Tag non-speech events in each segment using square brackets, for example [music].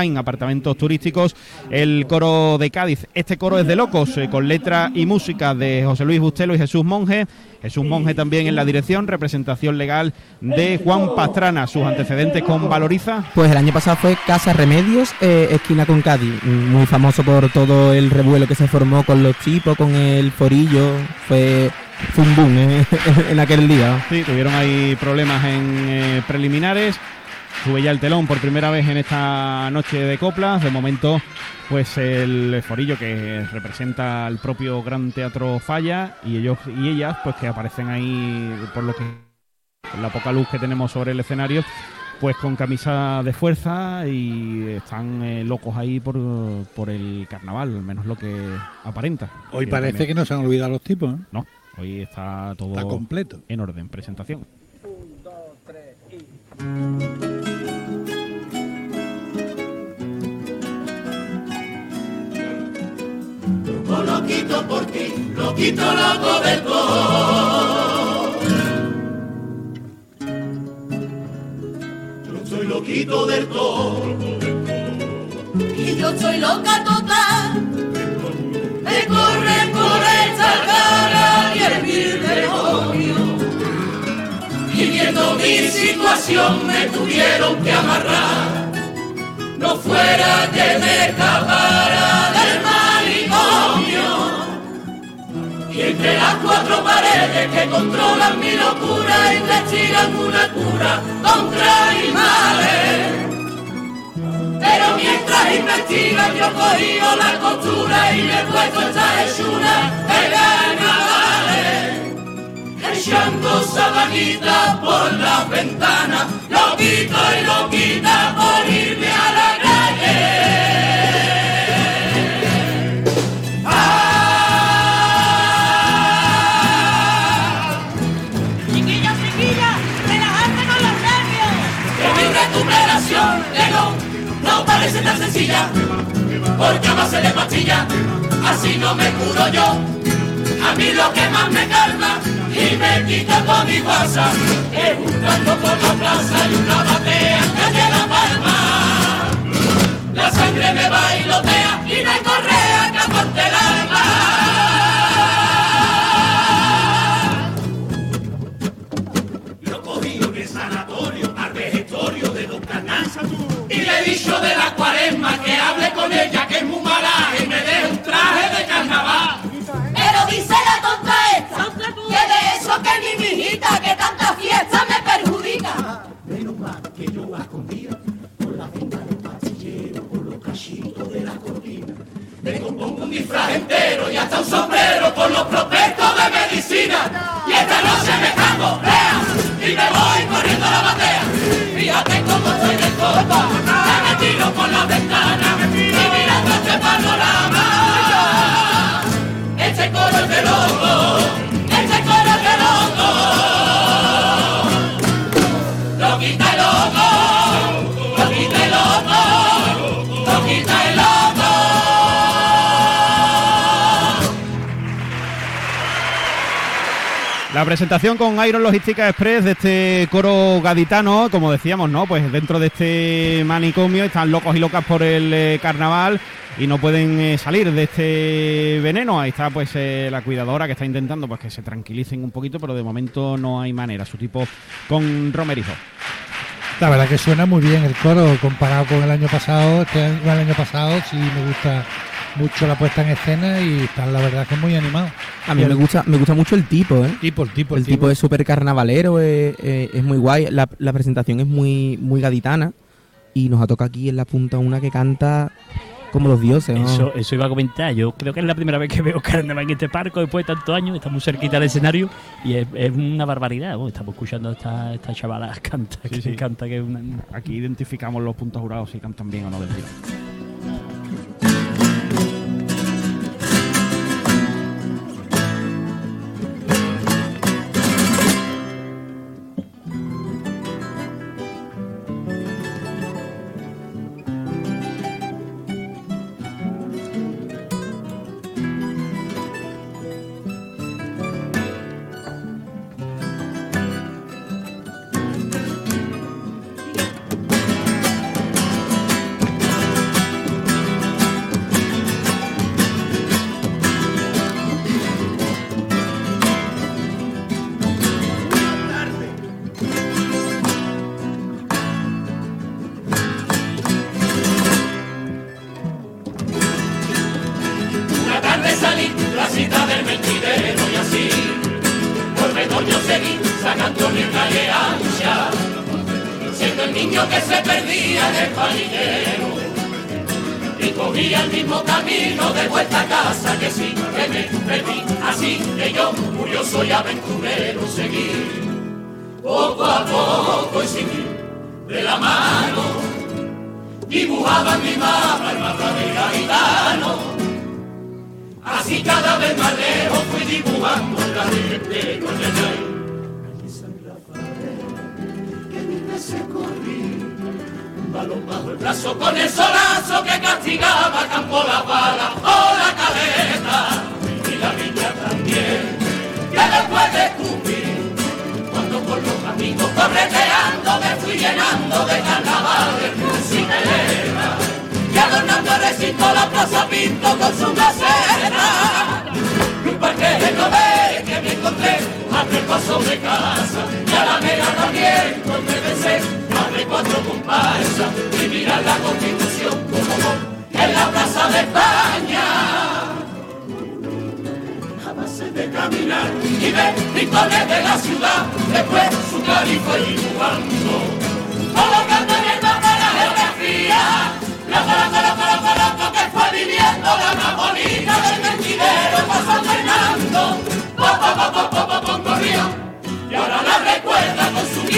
en apartamentos turísticos, el coro de Cádiz. Este coro es de locos, eh, con letra y música de José Luis Bustelo y Jesús Monge. Jesús Monge también en la dirección, representación legal de Juan Pastrana. Sus antecedentes con Valoriza. Pues el año pasado fue Casa Remedios, eh, esquina con Cádiz, muy famoso por todo el revuelo que se formó con los tipos, con el forillo. Fue un boom eh, [laughs] en aquel día. Sí, tuvieron ahí problemas en preliminares sube ya el telón por primera vez en esta noche de coplas. De momento, pues el forillo que representa el propio Gran Teatro Falla y ellos y ellas, pues que aparecen ahí por lo que la poca luz que tenemos sobre el escenario, pues con camisa de fuerza y están eh, locos ahí por, por, el carnaval, al menos lo que aparenta. Hoy parece que no se han olvidado los tipos. No, hoy está todo completo. en orden, presentación. Un, dos, tres y... quito por ti, lo quito loco del todo. Yo soy loquito del todo. Y yo soy loca total. Me corre por esta cara y el mil demonio. Y viendo mi situación me tuvieron que amarrar. No fuera que me escapara Y entre las cuatro paredes que controlan mi locura, investigan una cura contra animales. Pero mientras investigan yo cogido la costura y me he puesto esta hechura de carnavales. Echando sabanitas por las ventanas, lo quito y lo quita por irme a la porque a base de pastilla, así no me curo yo. A mí lo que más me calma y me quita toda mi guasa es buscando por la plaza y una batea calle La Palma. La sangre me no dicho de la cuaresma que hable con ella que es muy mala y me dé un traje de carnaval. Pero dice la tonta La presentación con Iron Logística Express de este coro gaditano, como decíamos, ¿no? Pues dentro de este manicomio están locos y locas por el eh, carnaval y no pueden eh, salir de este veneno. Ahí está pues eh, la cuidadora que está intentando pues que se tranquilicen un poquito, pero de momento no hay manera. Su tipo con Romerizo. La verdad que suena muy bien el coro comparado con el año pasado. Este el año pasado sí me gusta mucho la puesta en escena y están la verdad que es muy animado. A mí me gusta me gusta mucho el tipo, ¿eh? Tipo, el tipo, el, tipo. es súper carnavalero, es, muy guay. La, presentación es muy muy gaditana y nos ha tocado aquí en la punta una que canta como los dioses. Eso, eso iba a comentar. Yo creo que es la primera vez que veo carnaval en este parco después de tantos años. Está muy cerquita del escenario y es, una barbaridad. estamos escuchando a esta, esta chavala [laughs] canta, que canta que Aquí identificamos los puntos jurados si cantan bien o no del canto mano, dibujaba en mi mapa el mapa del gaditano. Así cada vez más lejos fui dibujando la gente con el Aquí San Rafael, que mil veces corrí, un balón bajo el brazo con el solazo que castigaba campo la bala o la caleta, y la villa también, que después cuando correteando me fui llenando de carnaval de cruz y y adornando recinto la plaza Pinto con su caseta. Y un parque no ve que me encontré a tres pasos de casa. Y a la mera también donde pensé abre cuatro comparsas. Y mirar la constitución como en la plaza de España. A de caminar y ver rincones de la ciudad, después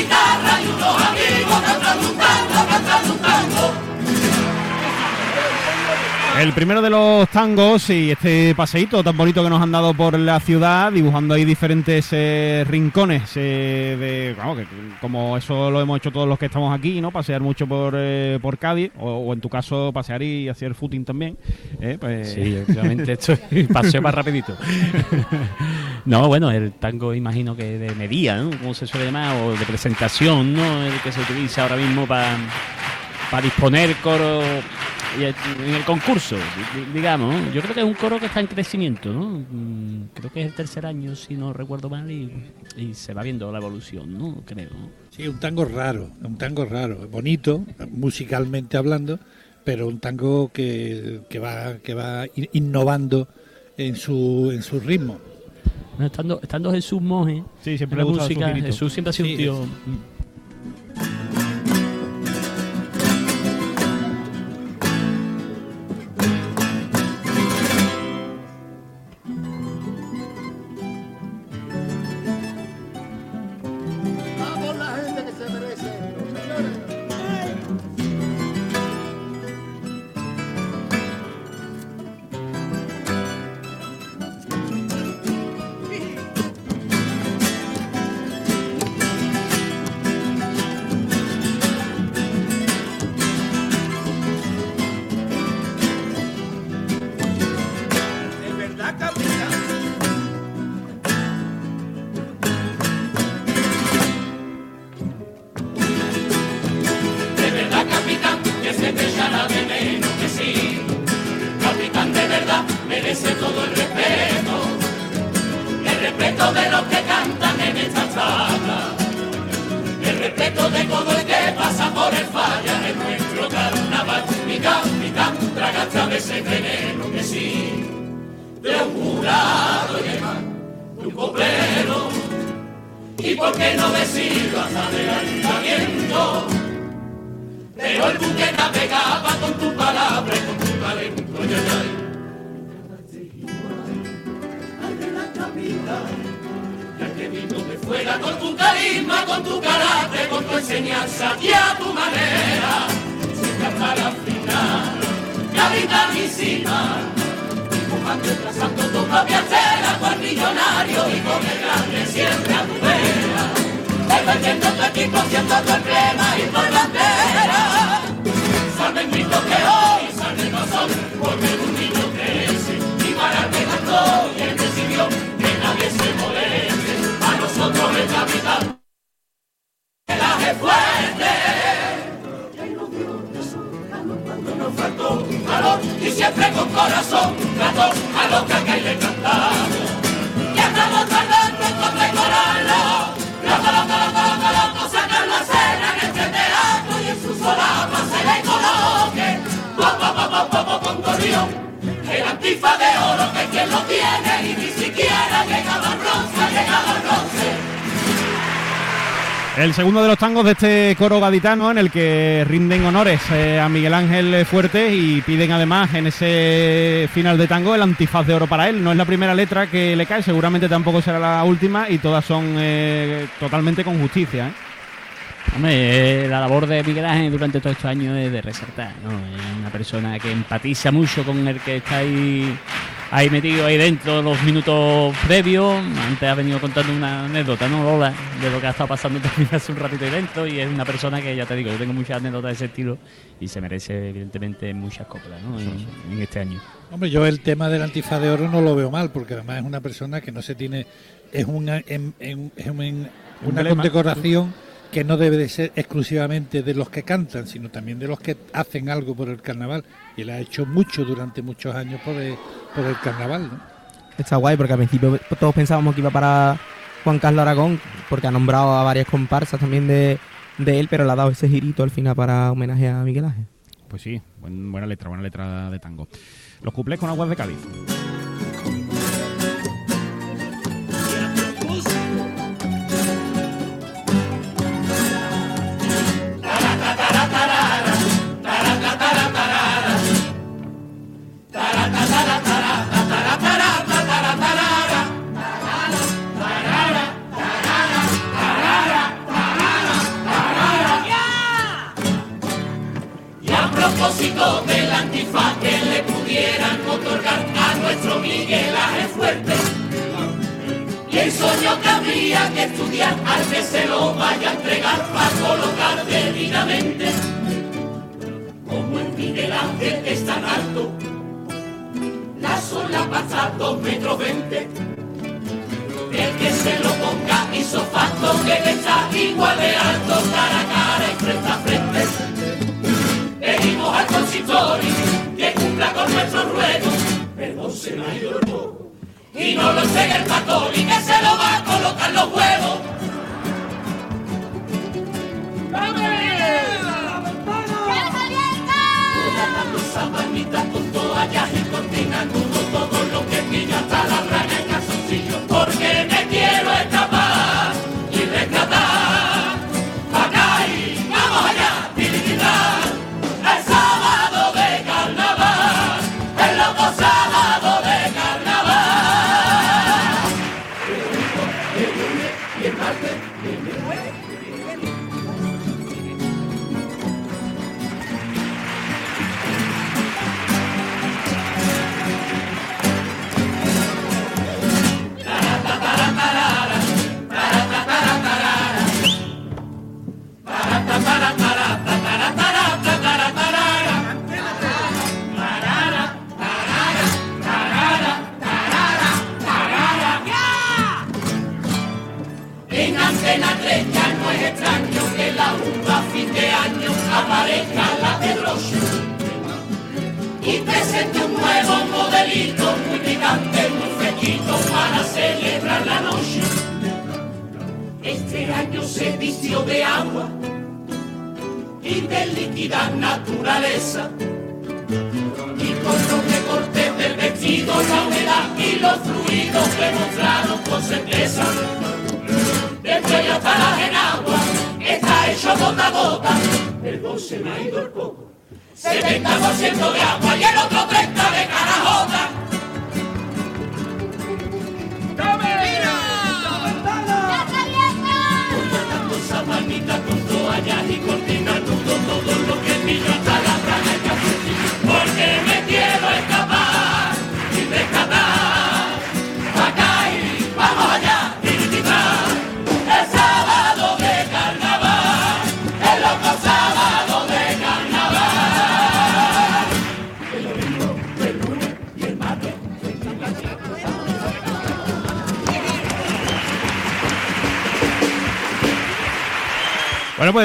guitarra y amigos cantando cantando. El primero de los tangos y este paseíto tan bonito que nos han dado por la ciudad, dibujando ahí diferentes eh, rincones, eh, de, que, como eso lo hemos hecho todos los que estamos aquí, ¿no? Pasear mucho por, eh, por Cádiz, o, o en tu caso pasear y hacer footing también. pues, Sí, efectivamente, esto es [laughs] paseo más rapidito. [laughs] No, bueno, el tango imagino que de medida, ¿no? Como se suele llamar, o de presentación, ¿no? El que se utiliza ahora mismo para disponer coro en el concurso, di- digamos. Yo creo que es un coro que está en crecimiento, ¿no? Mm, Creo que es el tercer año, si no recuerdo mal, y, y se va viendo la evolución, ¿no? Creo. Sí, un tango raro, un tango raro, bonito, musicalmente hablando, pero un tango que, que va que va in- innovando en su en su ritmo. Estando, estando Jesús Moje, Sí, siempre en la música. Jesús siempre ha sido Sí, un tío... es- capitanísima, dibujando y trazando tu propia estela, cual millonario y con el grande siempre a tu vera defendiendo tu equipo, siendo tu emblema y por bandera. Salven gritos que hoy salven no son, porque un niño crece y para que cantó y él decidió que nadie se moleste. A nosotros el capitán, el aje fuerte. Valor y siempre con corazón trató a los que acá le cantamos. Y estamos tardando en condecorarlo. Loco, loco, loco, loco, loco, sacar la cena en este teatro y en su solapa se le coloque. Pa, pa, pa, un gorrión. El antifa de oro que quien lo tiene y ni siquiera llegaba al bronce, llegaba al bronce. El segundo de los tangos de este coro gaditano en el que rinden honores eh, a Miguel Ángel Fuerte y piden además en ese final de tango el antifaz de oro para él. No es la primera letra que le cae, seguramente tampoco será la última y todas son eh, totalmente con justicia. ¿eh? Hombre, la labor de Miguel Ángel durante todos estos años es de resaltar, ¿no? Es una persona que empatiza mucho con el que está ahí, ahí metido ahí dentro los minutos previos. Antes ha venido contando una anécdota, ¿no, Lola? De lo que ha estado pasando [laughs] también hace un ratito ahí dentro y es una persona que, ya te digo, yo tengo muchas anécdotas de ese estilo y se merece, evidentemente, muchas coplas, ¿no? En, en este año. Hombre, yo el tema del antifaz de oro no lo veo mal, porque además es una persona que no se tiene, es una, en- en- es un- una condecoración que no debe de ser exclusivamente de los que cantan, sino también de los que hacen algo por el carnaval. Y él ha hecho mucho durante muchos años por el, por el carnaval, ¿no? Está guay porque al principio todos pensábamos que iba para Juan Carlos Aragón, porque ha nombrado a varias comparsas también de, de él, pero le ha dado ese girito al final para homenaje a Miguel Ángel. Pues sí, buen- buena letra, buena letra de tango. Los cuplés con aguas de Cádiz. Miguel Ángel Fuerte. Y el sueño que habría que estudiar al que se lo vaya a entregar para colocar debidamente. Como el Miguel Ángel es tan alto, la sola pasa dos metros veinte. El que se lo ponga hizo facto que está igual de alto cara a cara y frente a frente. Pedimos al consistorio que cumpla con nuestros ruegos, perdón se me el. Y no lo entregue el pastor y que se lo va a colocar los huevos. Con toallas y cortinas, todo lo que pilla hasta la calzoncillo. Porque me quiero escapar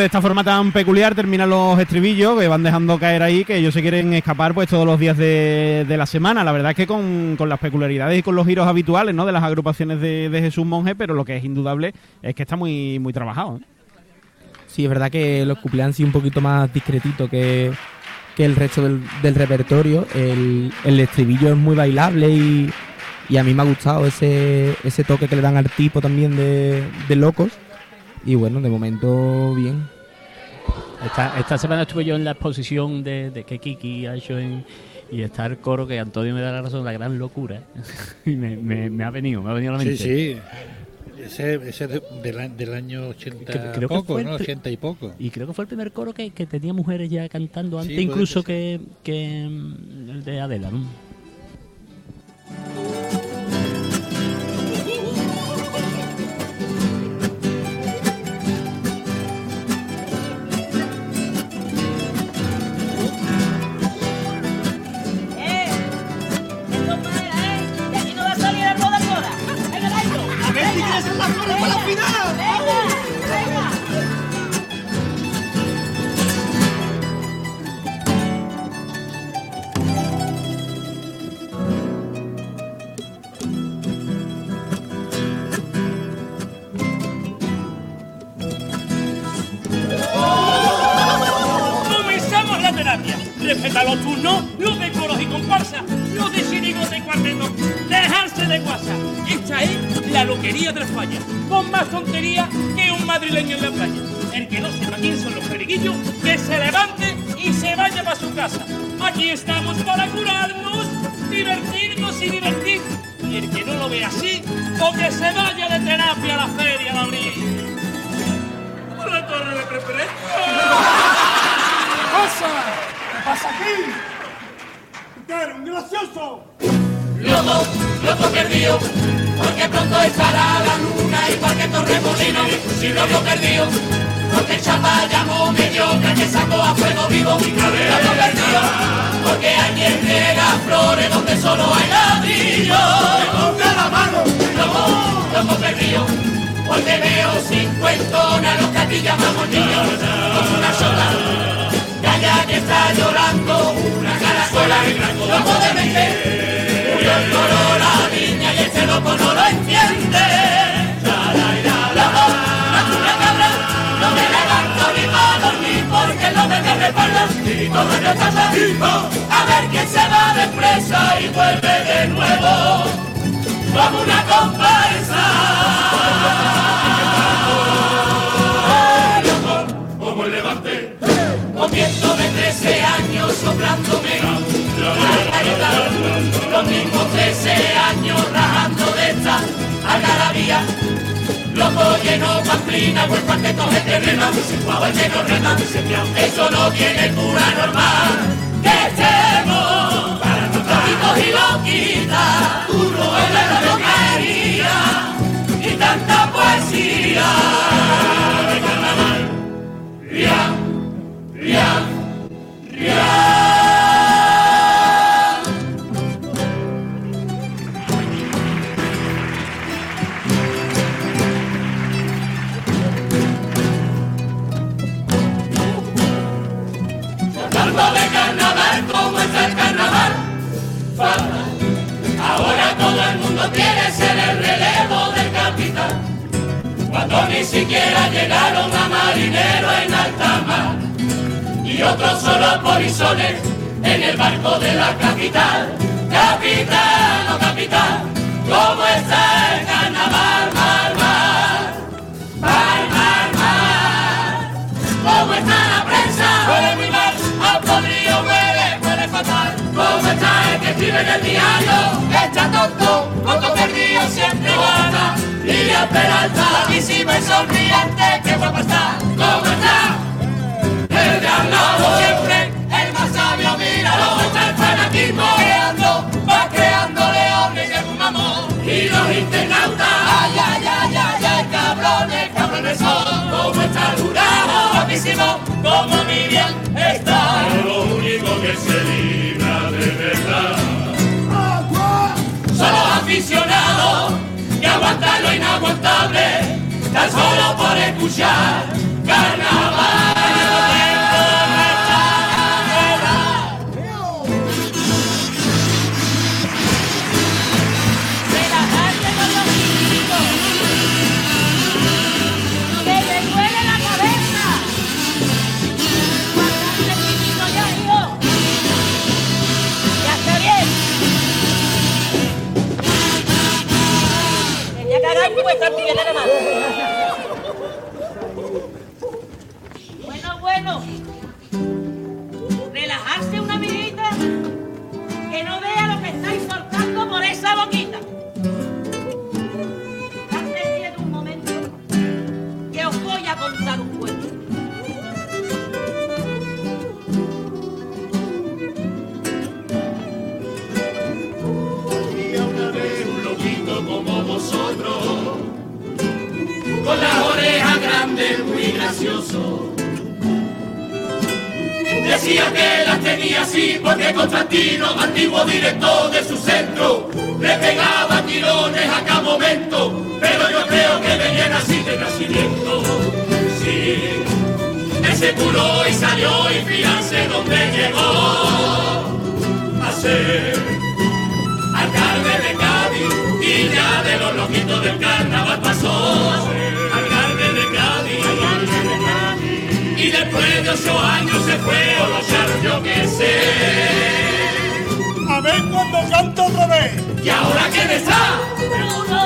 esta forma tan peculiar terminan los estribillos que van dejando caer ahí que ellos se quieren escapar pues todos los días de, de la semana. La verdad es que con, con las peculiaridades y con los giros habituales ¿no? de las agrupaciones de, de Jesús Monje, pero lo que es indudable es que está muy, muy trabajado. ¿eh? Sí, es verdad que los cuplés han sido un poquito más discretitos que, que el resto del, del repertorio. El, el estribillo es muy bailable y, y a mí me ha gustado ese, ese toque que le dan al tipo también de, de locos. Y bueno, de momento bien. Esta, esta semana estuve yo en la exposición de, de que Kiki ha hecho en, y está el coro que Antonio me da la razón, la gran locura. [laughs] y me, me- me ha venido, me ha venido a la Sí, mente. sí. Ese, ese es del, del año 80 Que- creo poco, ¿no? pri- 80 y poco. Y creo que fue el primer coro que, que tenía mujeres ya cantando antes, incluso que que, que, mm, el de Adela. ¿no? Final! La loquería de España. Con más tontería que un madrileño en la playa. El que no sepa quién son los periguillos, que se levante y se vaya para su casa. Aquí estamos para curarnos, divertirnos y divertir. Y el que no lo ve así, o que se vaya de terapia a la feria, la la torre de preferencia. pasa? ¿Qué pasa aquí? ¡Usted un gracioso! Loco, loco perdido, porque pronto estará la luna igual que Torremolino, si loco perdido, porque el chapa llamó mediocre que sacó a fuego vivo, loco perdido, porque alguien riega flores donde solo hay ladrillo, ¡Ponte la mano! loco, loco perdido, porque veo cincuentonas los que aquí llamamos niños, con una sola, calla que está llorando, una caracola, loco de mente. El toro, la niña y este loco no lo entiende. Una cabra, no me levanto ni para dormir porque no me me respaldas y todo está salido. A ver quién se va de presa y vuelve de nuevo. Como una comparsa. Como el levante, con viento de 13 años soplándome. Los mismos 13 años rajando de esta algarabía. Loco lleno pamplina, pues cuarteto de terreno, guau lleno rema, eso no tiene cura normal. Que estemos, loquitos y loquitas, duro en la loquería, y tanta poesía. Ahora todo el mundo quiere ser el relevo del capitán. Cuando ni siquiera llegaron a marineros en alta mar. Y otros solo polizones en el barco de la capital. Capitán, oh capitán, ¿cómo está el? Que escribe en el diario? Está tonto, tonto perdido, siempre gana. Lilia Peralta, guapísima y sonriente, qué guapa está. ¿Cómo está? El de al lado siempre, el más sabio, mira ¿Cómo está el fanatismo? Creando, va creando leones de un amor. Y los internautas, ay, ay, ay, ay, ay, cabrones, cabrones son. ¿Cómo está el jurado? Guapísimo, como Miriam está. Lo único que se libra de verdad son los aficionados que aguantan lo inaguantable, tan solo por escuchar carnaval. Decía que las tenía así porque Constantino, antiguo director de su centro, le pegaba tirones a cada momento, pero yo creo que venían así de nacimiento. Sí, él se curó y salió y fíjate dónde llegó a ser alcalde de Cádiz y ya de los loquitos del carnaval pasó alcalde y después de ocho años se fue a los charros, yo qué sé. A ver cuando canta otra vez. ¿Y ahora quién está? Bruno.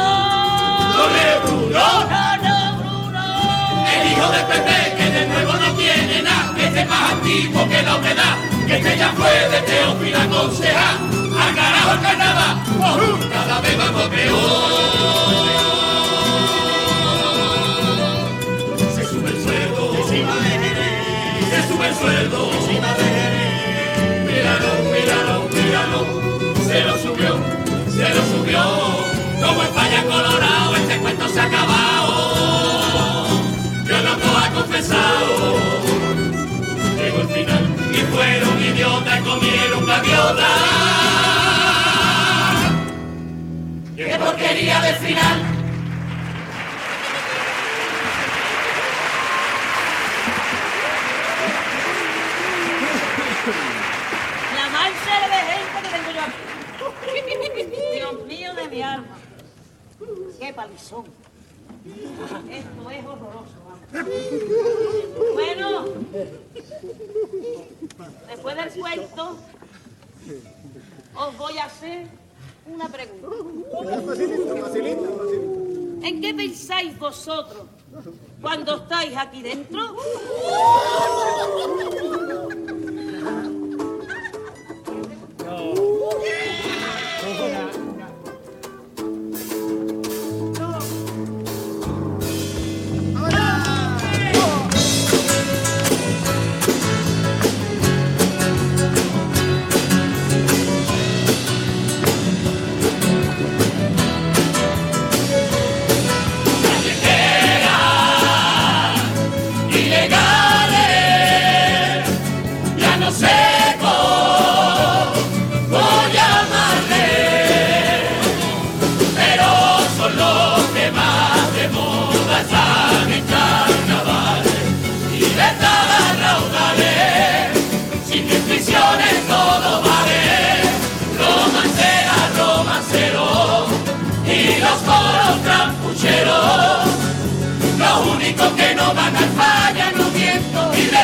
¡Corre, Bruno! Bruno, Bruno. El hijo de Pepe, que de nuevo no tiene nada, que esté más antiguo que la humedad, que este ya fue de Teófilo a concejal, al carajo el carnaval, ¡ojú! cada vez vamos peor. Y comieron gaviota. ¡Qué porquería del final! La mancha de gente que tengo yo aquí. Dios mío de mi alma. Qué palizón. Esto es horroroso. Bueno, después del cuento, os voy a hacer una pregunta. ¿En qué pensáis vosotros cuando estáis aquí dentro?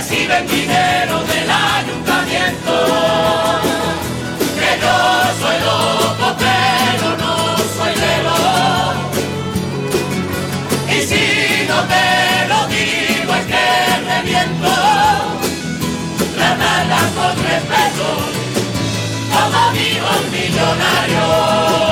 Reciben dinero del ayuntamiento. Que yo soy loco, pero no soy lelo. Y si no te lo digo es que reviento. Tratarla con respeto, como digo el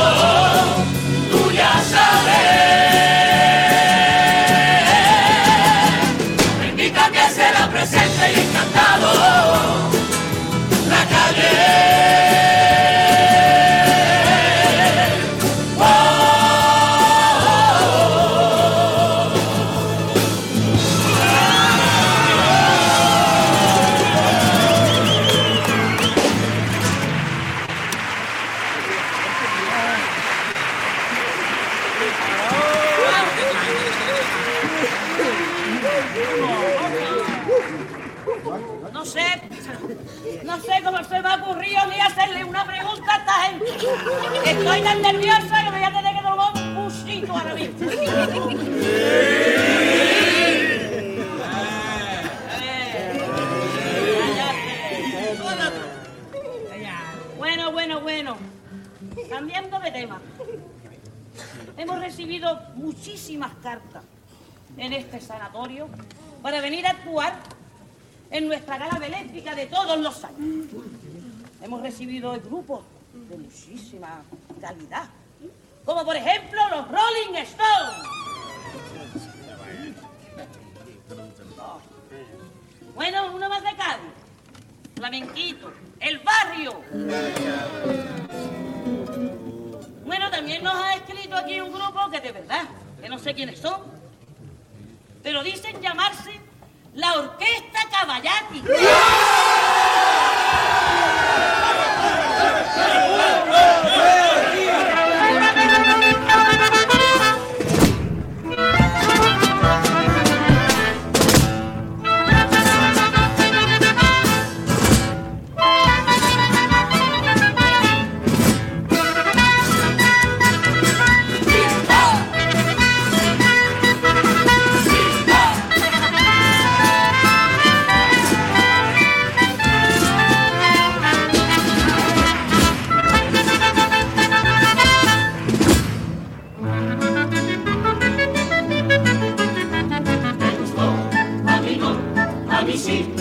Hemos recibido grupos de muchísima calidad, como por ejemplo los Rolling Stones. Bueno, uno más de Cádiz, Flamenquito, El Barrio. Bueno, también nos ha escrito aquí un grupo que de verdad, que no sé quiénes son, pero dicen llamarse la Orquesta Caballati. Me a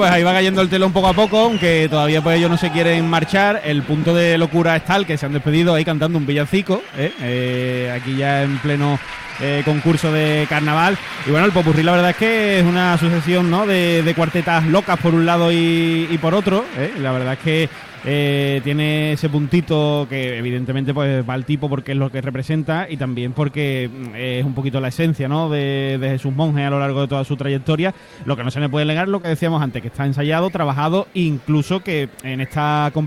pues ahí va cayendo el telón poco a poco, aunque todavía pues ellos no se quieren marchar. El punto de locura es tal que se han despedido ahí cantando un villancico, ¿eh? Eh, aquí ya en pleno eh, concurso de carnaval. Y bueno, el popurrí la verdad es que es una sucesión ¿no? de, cuartetas locas por un lado y, por otro. La verdad es que eh, tiene ese puntito que evidentemente pues va al tipo porque es lo que representa y también porque mm, es un poquito la esencia ¿no? de, de Jesús Monge a lo largo de toda su trayectoria. Lo que no se le puede negar, lo que decíamos antes, que está ensayado, trabajado, incluso que en esta competición